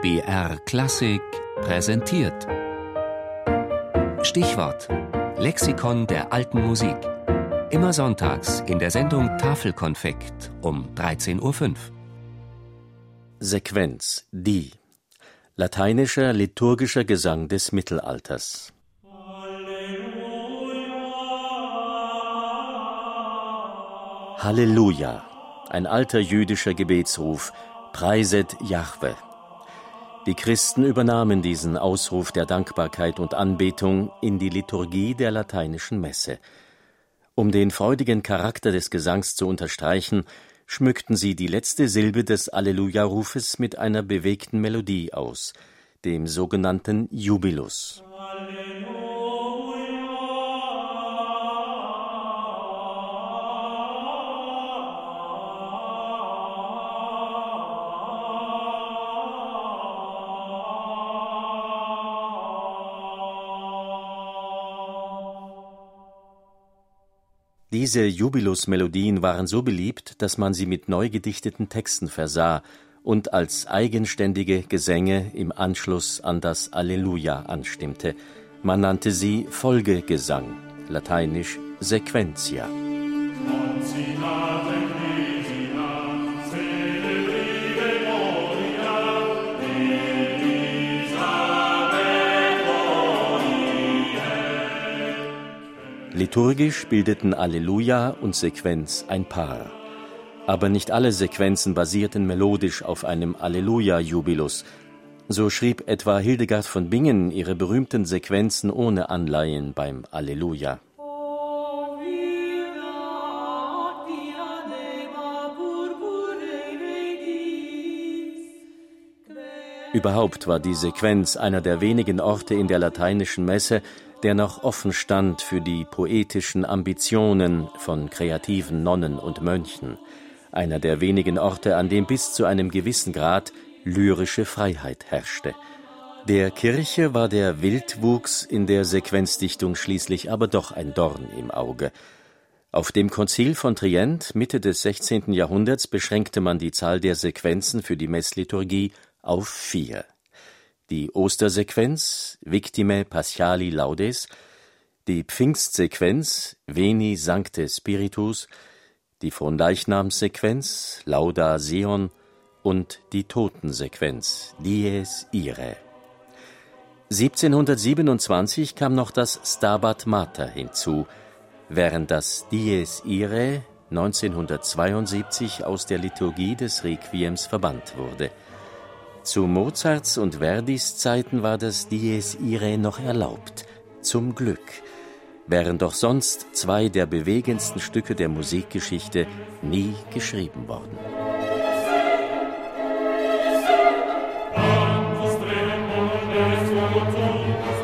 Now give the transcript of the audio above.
BR Klassik präsentiert. Stichwort: Lexikon der alten Musik. Immer sonntags in der Sendung Tafelkonfekt um 13.05 Uhr. Sequenz Die lateinischer liturgischer Gesang des Mittelalters. Halleluja, ein alter jüdischer Gebetsruf, preiset Jahwe. Die Christen übernahmen diesen Ausruf der Dankbarkeit und Anbetung in die Liturgie der lateinischen Messe. Um den freudigen Charakter des Gesangs zu unterstreichen, schmückten sie die letzte Silbe des Alleluja-Rufes mit einer bewegten Melodie aus, dem sogenannten Jubilus. Diese Jubilusmelodien waren so beliebt, dass man sie mit neu gedichteten Texten versah und als eigenständige Gesänge im Anschluss an das Alleluja anstimmte. Man nannte sie Folgegesang, lateinisch Sequentia. Liturgisch bildeten Alleluja und Sequenz ein Paar. Aber nicht alle Sequenzen basierten melodisch auf einem Alleluja-Jubilus. So schrieb etwa Hildegard von Bingen ihre berühmten Sequenzen ohne Anleihen beim Alleluja. Überhaupt war die Sequenz einer der wenigen Orte in der lateinischen Messe, der noch offen stand für die poetischen Ambitionen von kreativen Nonnen und Mönchen, einer der wenigen Orte, an dem bis zu einem gewissen Grad lyrische Freiheit herrschte. Der Kirche war der Wildwuchs in der Sequenzdichtung schließlich aber doch ein Dorn im Auge. Auf dem Konzil von Trient Mitte des 16. Jahrhunderts beschränkte man die Zahl der Sequenzen für die Messliturgie auf vier die Ostersequenz Victime Paschali Laudes, die Pfingstsequenz Veni Sancte Spiritus, die Fronleichnamssequenz Lauda Sion und die Totensequenz Dies Irae. 1727 kam noch das Stabat Mater hinzu, während das Dies Irae 1972 aus der Liturgie des Requiems verbannt wurde – zu Mozarts und Verdis Zeiten war das Dies Irae noch erlaubt. Zum Glück. Während doch sonst zwei der bewegendsten Stücke der Musikgeschichte nie geschrieben worden. Musik